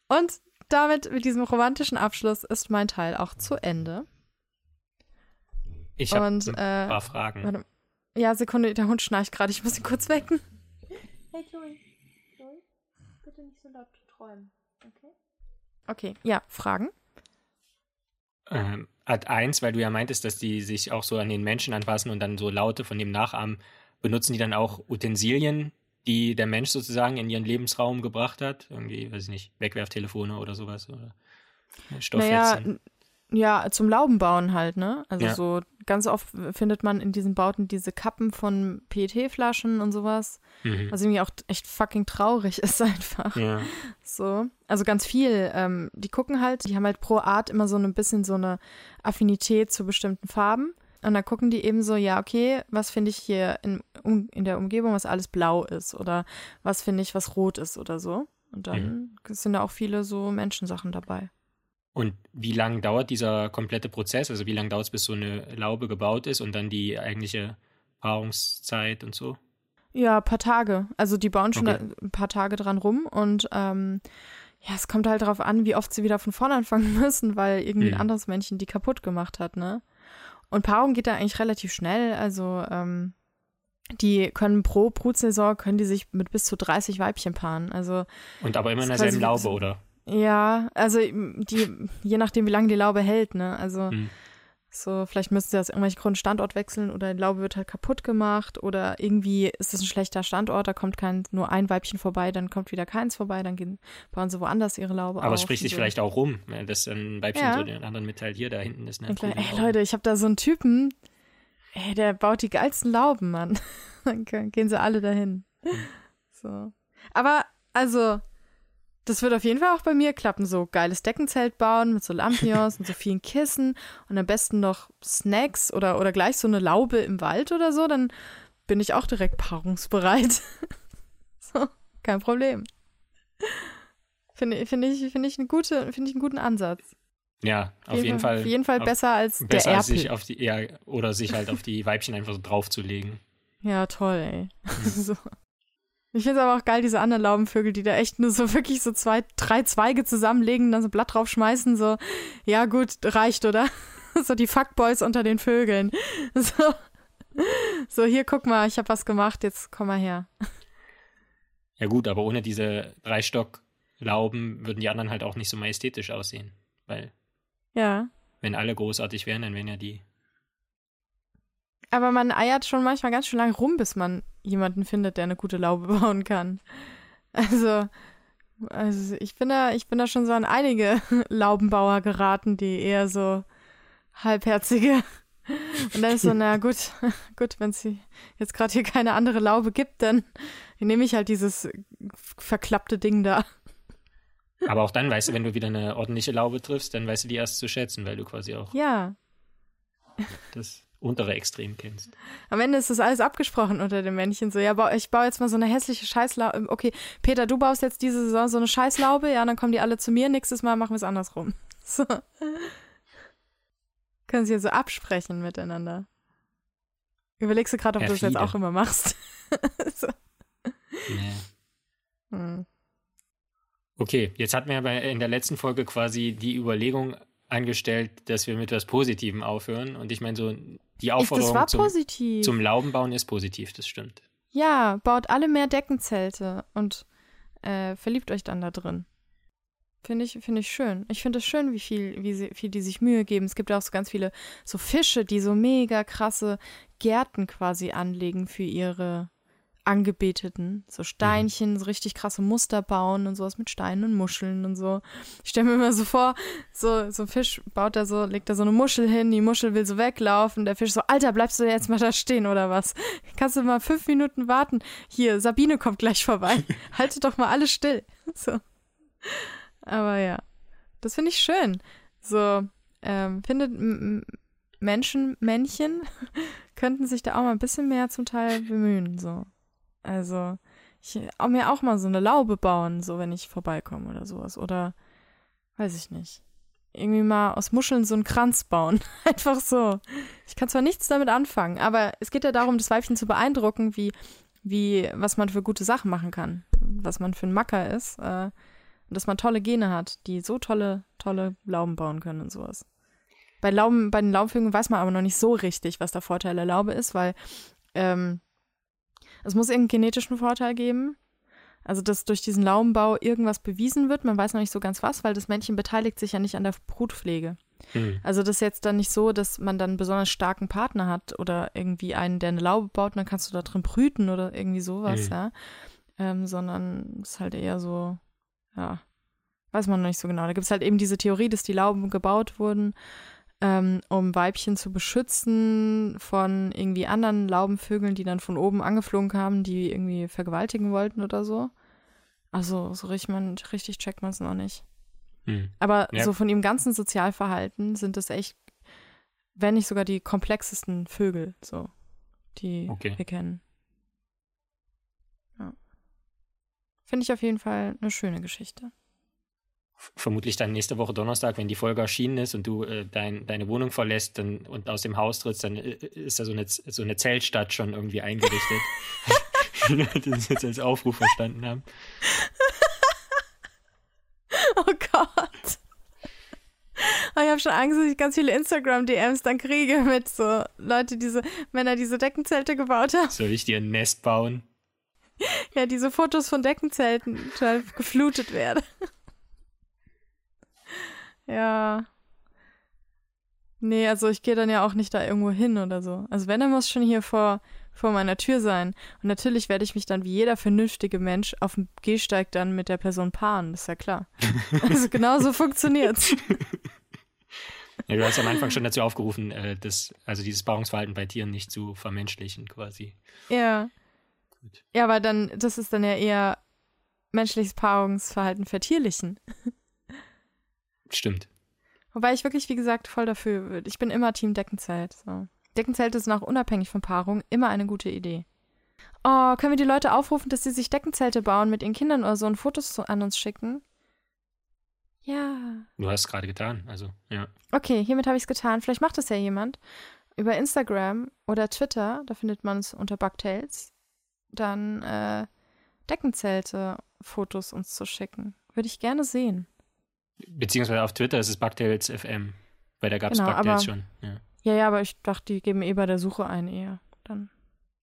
Und damit, mit diesem romantischen Abschluss, ist mein Teil auch zu Ende. Ich habe ein äh, paar Fragen. Warte, ja, Sekunde, der Hund schnarcht gerade. Ich muss ihn kurz wecken. Hey, Chloe. Chloe, bitte nicht so laut träumen. Okay? Okay, ja, Fragen? Ähm, Ad 1, weil du ja meintest, dass die sich auch so an den Menschen anpassen und dann so Laute von dem nachahmen. Benutzen die dann auch Utensilien, die der Mensch sozusagen in ihren Lebensraum gebracht hat? Irgendwie, weiß ich nicht, Wegwerftelefone oder sowas? Oder Stoffwetzen? Naja, ja, zum Laubenbauen halt, ne? Also ja. so ganz oft findet man in diesen Bauten diese Kappen von PET-Flaschen und sowas. Mhm. Was irgendwie auch echt fucking traurig ist einfach. Ja. So. Also ganz viel. Ähm, die gucken halt, die haben halt pro Art immer so ein bisschen so eine Affinität zu bestimmten Farben. Und dann gucken die eben so, ja, okay, was finde ich hier in, um, in der Umgebung, was alles blau ist oder was finde ich, was rot ist oder so. Und dann mhm. sind da auch viele so Menschensachen dabei. Und wie lange dauert dieser komplette Prozess? Also wie lange dauert es, bis so eine Laube gebaut ist und dann die eigentliche Paarungszeit und so? Ja, ein paar Tage. Also die bauen schon okay. ein paar Tage dran rum und ähm, ja, es kommt halt darauf an, wie oft sie wieder von vorne anfangen müssen, weil irgendwie mhm. ein anderes Männchen die kaputt gemacht hat, ne? Und Paarung geht da eigentlich relativ schnell. Also ähm, die können pro Brutsaison können die sich mit bis zu 30 Weibchen paaren. Also und aber immer in derselben Laube, oder? Ja, also die, je nachdem, wie lange die Laube hält, ne? Also hm. so, vielleicht müsste sie aus irgendwelchen Gründen Standort wechseln oder die Laube wird halt kaputt gemacht oder irgendwie ist es ein schlechter Standort, da kommt kein, nur ein Weibchen vorbei, dann kommt wieder keins vorbei, dann gehen, bauen sie woanders ihre Laube Aber es spricht sich so. vielleicht auch rum, ne, dass ein Weibchen ja. so den anderen mitteilt, hier, da hinten ist eine Klar, Ey, Leute, ich habe da so einen Typen, ey, der baut die geilsten Lauben, Mann. dann gehen sie alle dahin. Hm. So. Aber, also, das wird auf jeden Fall auch bei mir klappen. So geiles Deckenzelt bauen mit so Lampions und so vielen Kissen und am besten noch Snacks oder, oder gleich so eine Laube im Wald oder so. Dann bin ich auch direkt paarungsbereit. so, kein Problem. Finde find ich, find ich, eine gute, find ich einen guten Ansatz. Ja, auf, jeden, jeden Fall. Auf jeden Fall besser als besser der als sich auf die, ja, oder sich halt auf die Weibchen einfach so draufzulegen. Ja, toll, ey. Mhm. so. Ich finde es aber auch geil, diese anderen Laubenvögel, die da echt nur so wirklich so zwei, drei Zweige zusammenlegen, dann so ein Blatt draufschmeißen, so, ja gut, reicht, oder? so die Fuckboys unter den Vögeln. So, so hier, guck mal, ich habe was gemacht, jetzt komm mal her. Ja gut, aber ohne diese Dreistocklauben würden die anderen halt auch nicht so majestätisch aussehen, weil ja. wenn alle großartig wären, dann wären ja die aber man eiert schon manchmal ganz schön lange rum, bis man jemanden findet, der eine gute Laube bauen kann. Also, also ich bin da, ich bin da schon so an einige Laubenbauer geraten, die eher so halbherzige. Und dann ist so, na gut, gut, wenn es jetzt gerade hier keine andere Laube gibt, dann nehme ich halt dieses verklappte Ding da. Aber auch dann weißt du, wenn du wieder eine ordentliche Laube triffst, dann weißt du die erst zu schätzen, weil du quasi auch. Ja. Das untere Extrem kennst. Am Ende ist das alles abgesprochen unter den Männchen. So, ja, ich baue jetzt mal so eine hässliche Scheißlaube. Okay, Peter, du baust jetzt diese Saison so eine Scheißlaube, ja, dann kommen die alle zu mir. Nächstes Mal machen wir es andersrum. So. Können sie ja so absprechen miteinander. Überlegst du gerade, ob Perfide. du das jetzt auch immer machst? so. Nee. Hm. Okay, jetzt hatten wir in der letzten Folge quasi die Überlegung angestellt, dass wir mit etwas Positivem aufhören. Und ich meine, so die Aufforderung zum, zum, Laubenbauen ist positiv, das stimmt. Ja, baut alle mehr Deckenzelte und äh, verliebt euch dann da drin. Finde ich, finde ich schön. Ich finde es schön, wie viel, wie sie, viel die sich Mühe geben. Es gibt auch so ganz viele so Fische, die so mega krasse Gärten quasi anlegen für ihre Angebeteten. So Steinchen, mhm. so richtig krasse Muster bauen und sowas mit Steinen und Muscheln und so. Ich stelle mir immer so vor, so, so ein Fisch baut da so, legt da so eine Muschel hin, die Muschel will so weglaufen, der Fisch so, Alter, bleibst du jetzt mal da stehen oder was? Kannst du mal fünf Minuten warten? Hier, Sabine kommt gleich vorbei. Haltet doch mal alle still. So. Aber ja, das finde ich schön. So, ähm, findet Menschen, Männchen, könnten sich da auch mal ein bisschen mehr zum Teil bemühen, so. Also, ich auch mir auch mal so eine Laube bauen, so wenn ich vorbeikomme oder sowas. Oder weiß ich nicht. Irgendwie mal aus Muscheln so einen Kranz bauen. Einfach so. Ich kann zwar nichts damit anfangen, aber es geht ja darum, das Weibchen zu beeindrucken, wie, wie, was man für gute Sachen machen kann. Was man für ein Macker ist. Äh, und dass man tolle Gene hat, die so tolle, tolle Lauben bauen können und sowas. Bei Lauben, bei den Laubvögeln weiß man aber noch nicht so richtig, was der Vorteil der Laube ist, weil ähm, es muss irgendeinen genetischen Vorteil geben. Also, dass durch diesen Laubenbau irgendwas bewiesen wird. Man weiß noch nicht so ganz was, weil das Männchen beteiligt sich ja nicht an der Brutpflege. Mhm. Also, das ist jetzt dann nicht so, dass man dann einen besonders starken Partner hat oder irgendwie einen, der eine Laube baut und dann kannst du da drin brüten oder irgendwie sowas, mhm. ja. Ähm, sondern es ist halt eher so, ja, weiß man noch nicht so genau. Da gibt es halt eben diese Theorie, dass die Lauben gebaut wurden ähm, um Weibchen zu beschützen von irgendwie anderen Laubenvögeln, die dann von oben angeflogen kamen, die irgendwie vergewaltigen wollten oder so. Also so richtig, man, richtig checkt man es noch nicht. Hm. Aber ja. so von ihrem ganzen Sozialverhalten sind es echt, wenn nicht sogar die komplexesten Vögel, so, die okay. wir kennen. Ja. Finde ich auf jeden Fall eine schöne Geschichte vermutlich dann nächste Woche Donnerstag, wenn die Folge erschienen ist und du äh, dein, deine Wohnung verlässt dann, und aus dem Haus trittst, dann äh, ist da so eine, so eine Zeltstadt schon irgendwie eingerichtet. die das jetzt als Aufruf verstanden haben. Oh Gott. Oh, ich habe schon Angst, dass ich ganz viele Instagram-DMs dann kriege mit so Leute, diese Männer, diese Deckenzelte gebaut haben. Soll ich dir ein Nest bauen? Ja, diese Fotos von Deckenzelten geflutet werden. Ja. Nee, also ich gehe dann ja auch nicht da irgendwo hin oder so. Also wenn, dann muss schon hier vor, vor meiner Tür sein. Und natürlich werde ich mich dann wie jeder vernünftige Mensch auf dem Gehsteig dann mit der Person paaren, das ist ja klar. also genau so funktioniert's. Ja, du hast am Anfang schon dazu aufgerufen, äh, das, also dieses Paarungsverhalten bei Tieren nicht zu vermenschlichen, quasi. Ja. Gut. Ja, aber dann, das ist dann ja eher menschliches Paarungsverhalten vertierlichen. Stimmt. Wobei ich wirklich, wie gesagt, voll dafür würde. Ich bin immer Team Deckenzelt. So. Deckenzelt ist nach unabhängig von Paarung immer eine gute Idee. Oh, können wir die Leute aufrufen, dass sie sich Deckenzelte bauen mit ihren Kindern oder so und Fotos an uns schicken? Ja. Du hast es gerade getan, also, ja. Okay, hiermit habe ich es getan. Vielleicht macht das ja jemand. Über Instagram oder Twitter, da findet man es unter Bugtails, dann äh, Deckenzelte-Fotos uns zu schicken. Würde ich gerne sehen. Beziehungsweise auf Twitter ist es Bugtails FM, weil da gab es genau, Bugtails schon. Ja. ja, ja, aber ich dachte, die geben eh bei der Suche ein eher. Dann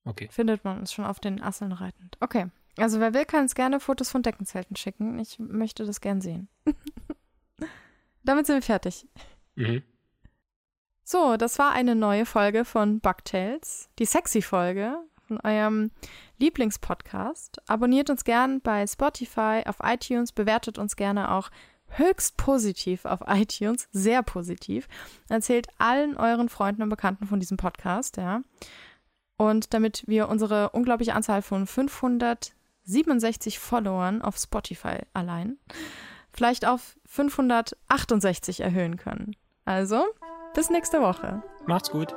okay. findet man uns schon auf den Asseln reitend. Okay. Also wer will, kann uns gerne Fotos von Deckenzelten schicken. Ich möchte das gern sehen. Damit sind wir fertig. Mhm. So, das war eine neue Folge von Bugtails. Die sexy Folge von eurem Lieblingspodcast. Abonniert uns gern bei Spotify, auf iTunes, bewertet uns gerne auch höchst positiv auf iTunes, sehr positiv. Erzählt allen euren Freunden und Bekannten von diesem Podcast, ja. Und damit wir unsere unglaubliche Anzahl von 567 Followern auf Spotify allein vielleicht auf 568 erhöhen können. Also, bis nächste Woche. Macht's gut.